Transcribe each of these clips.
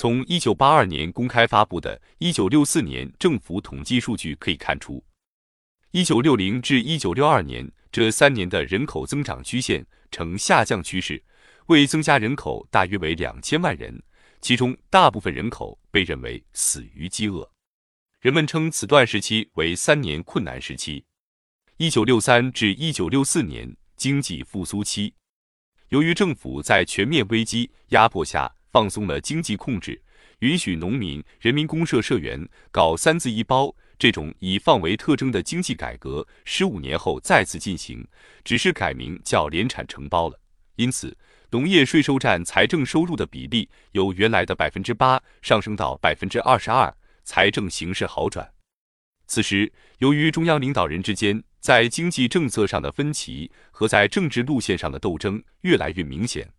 从一九八二年公开发布的一九六四年政府统计数据可以看出，一九六零至一九六二年这三年的人口增长曲线呈下降趋势，未增加人口大约为两千万人，其中大部分人口被认为死于饥饿。人们称此段时期为三年困难时期。一九六三至一九六四年经济复苏期，由于政府在全面危机压迫下放松了经济控制，允许农民、人民公社社员搞“三字一包”这种以放为特征的经济改革，十五年后再次进行，只是改名叫联产承包了。因此，农业税收占财政收入的比例由原来的百分之八上升到百分之二十二，财政形势好转。此时，由于中央领导人之间在经济政策上的分歧和在政治路线上的斗争越来越明显，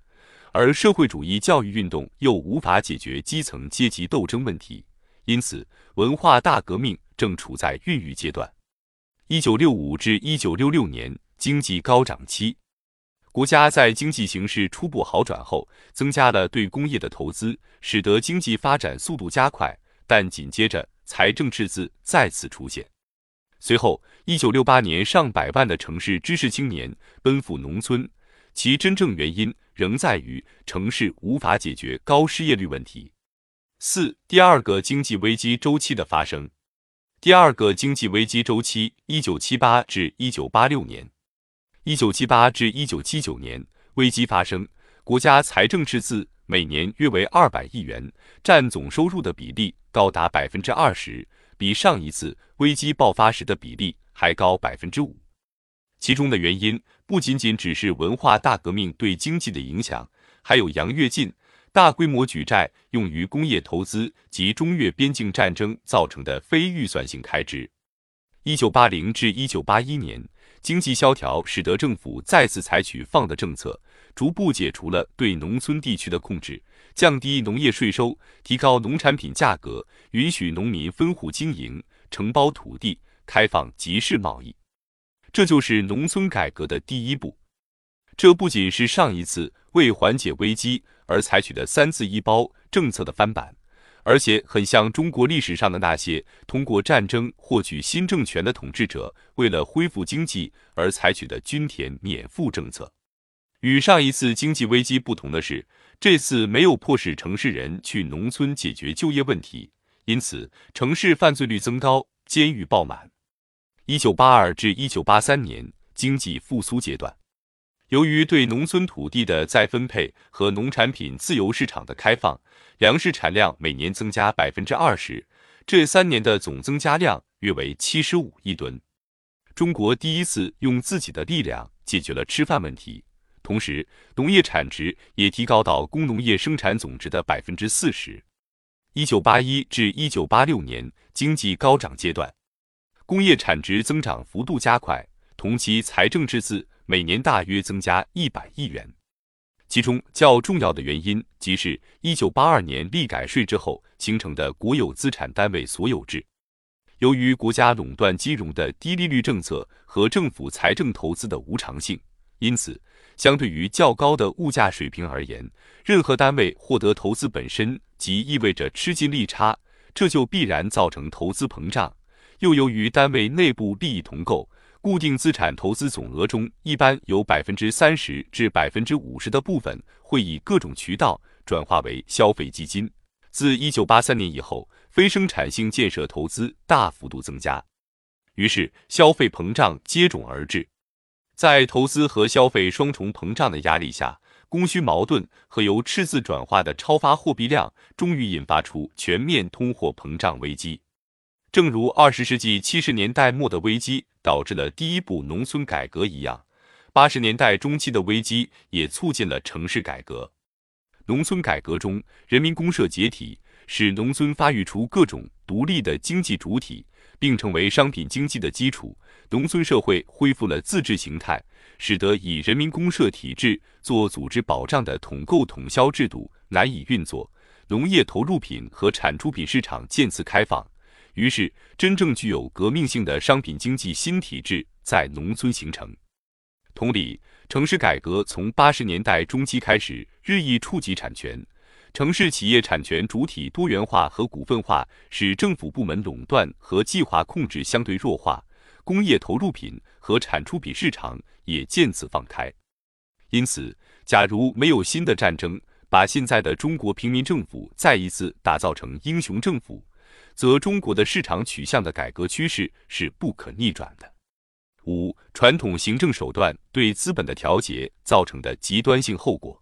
而社会主义教育运动又无法解决基层阶级斗争问题，因此文化大革命正处在孕育阶段。一九六五至一九六六年经济高涨期，国家在经济形势初步好转后，增加了对工业的投资，使得经济发展速度加快，但紧接着。财政赤字再次出现，随后，一九六八年上百万的城市知识青年奔赴农村，其真正原因仍在于城市无法解决高失业率问题。四、第二个经济危机周期的发生。第二个经济危机周期，一九七八至一九八六年。一九七八至一九七九年，危机发生，国家财政赤字。每年约为二百亿元，占总收入的比例高达百分之二十，比上一次危机爆发时的比例还高百分之五。其中的原因不仅仅只是文化大革命对经济的影响，还有杨跃进大规模举债用于工业投资及中越边境战争造成的非预算性开支。一九八零至一九八一年，经济萧条使得政府再次采取放的政策。逐步解除了对农村地区的控制，降低农业税收，提高农产品价格，允许农民分户经营、承包土地、开放集市贸易。这就是农村改革的第一步。这不仅是上一次为缓解危机而采取的“三自一包”政策的翻版，而且很像中国历史上的那些通过战争获取新政权的统治者为了恢复经济而采取的均田免赋政策。与上一次经济危机不同的是，这次没有迫使城市人去农村解决就业问题，因此城市犯罪率增高，监狱爆满。一九八二至一九八三年经济复苏阶段，由于对农村土地的再分配和农产品自由市场的开放，粮食产量每年增加百分之二十，这三年的总增加量约为七十五亿吨。中国第一次用自己的力量解决了吃饭问题。同时，农业产值也提高到工农业生产总值的百分之四十。一九八一至一九八六年经济高涨阶段，工业产值增长幅度加快，同期财政赤字每年大约增加一百亿元。其中较重要的原因，即是一九八二年立改税之后形成的国有资产单位所有制。由于国家垄断金融的低利率政策和政府财政投资的无偿性，因此。相对于较高的物价水平而言，任何单位获得投资本身即意味着吃进利差，这就必然造成投资膨胀。又由于单位内部利益同构，固定资产投资总额中一般有百分之三十至百分之五十的部分会以各种渠道转化为消费基金。自一九八三年以后，非生产性建设投资大幅度增加，于是消费膨胀接踵而至。在投资和消费双重膨胀的压力下，供需矛盾和由赤字转化的超发货币量，终于引发出全面通货膨胀危机。正如二十世纪七十年代末的危机导致了第一步农村改革一样，八十年代中期的危机也促进了城市改革。农村改革中，人民公社解体，使农村发育出各种独立的经济主体。并成为商品经济的基础，农村社会恢复了自治形态，使得以人民公社体制做组织保障的统购统销制度难以运作，农业投入品和产出品市场渐次开放，于是真正具有革命性的商品经济新体制在农村形成。同理，城市改革从八十年代中期开始日益触及产权，城市企业产权主体多元化和股份化，使政府部门垄断和计划控制相对弱化，工业投入品和产出比市场也渐次放开。因此，假如没有新的战争，把现在的中国平民政府再一次打造成英雄政府，则中国的市场取向的改革趋势是不可逆转的。五、传统行政手段对资本的调节造成的极端性后果。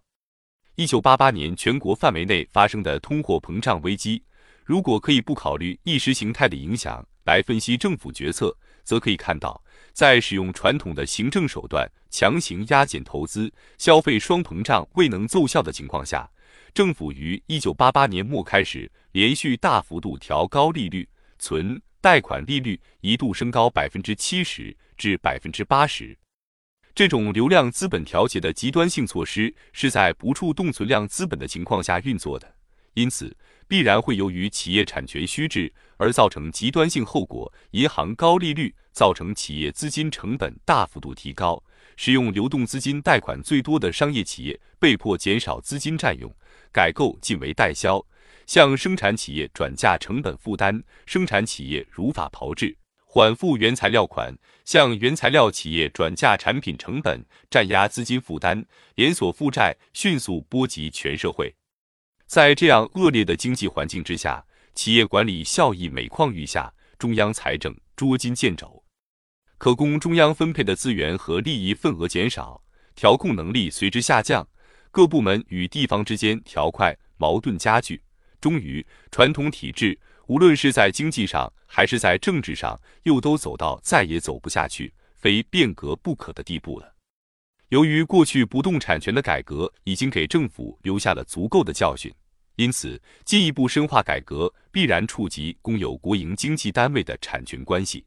一九八八年全国范围内发生的通货膨胀危机，如果可以不考虑意识形态的影响来分析政府决策，则可以看到，在使用传统的行政手段强行压减投资、消费双膨胀未能奏效的情况下，政府于一九八八年末开始连续大幅度调高利率，存贷款利率一度升高百分之七十至百分之八十。这种流量资本调节的极端性措施是在不触动存量资本的情况下运作的，因此必然会由于企业产权虚置而造成极端性后果。银行高利率造成企业资金成本大幅度提高，使用流动资金贷款最多的商业企业被迫减少资金占用，改购进为代销，向生产企业转嫁成本负担，生产企业如法炮制。缓付原材料款，向原材料企业转嫁产品成本，占压资金负担，连锁负债迅速波及全社会。在这样恶劣的经济环境之下，企业管理效益每况愈下，中央财政捉襟见肘，可供中央分配的资源和利益份额减少，调控能力随之下降，各部门与地方之间条块矛盾加剧，终于传统体制。无论是在经济上还是在政治上，又都走到再也走不下去、非变革不可的地步了。由于过去不动产权的改革已经给政府留下了足够的教训，因此进一步深化改革必然触及公有国营经济单位的产权关系。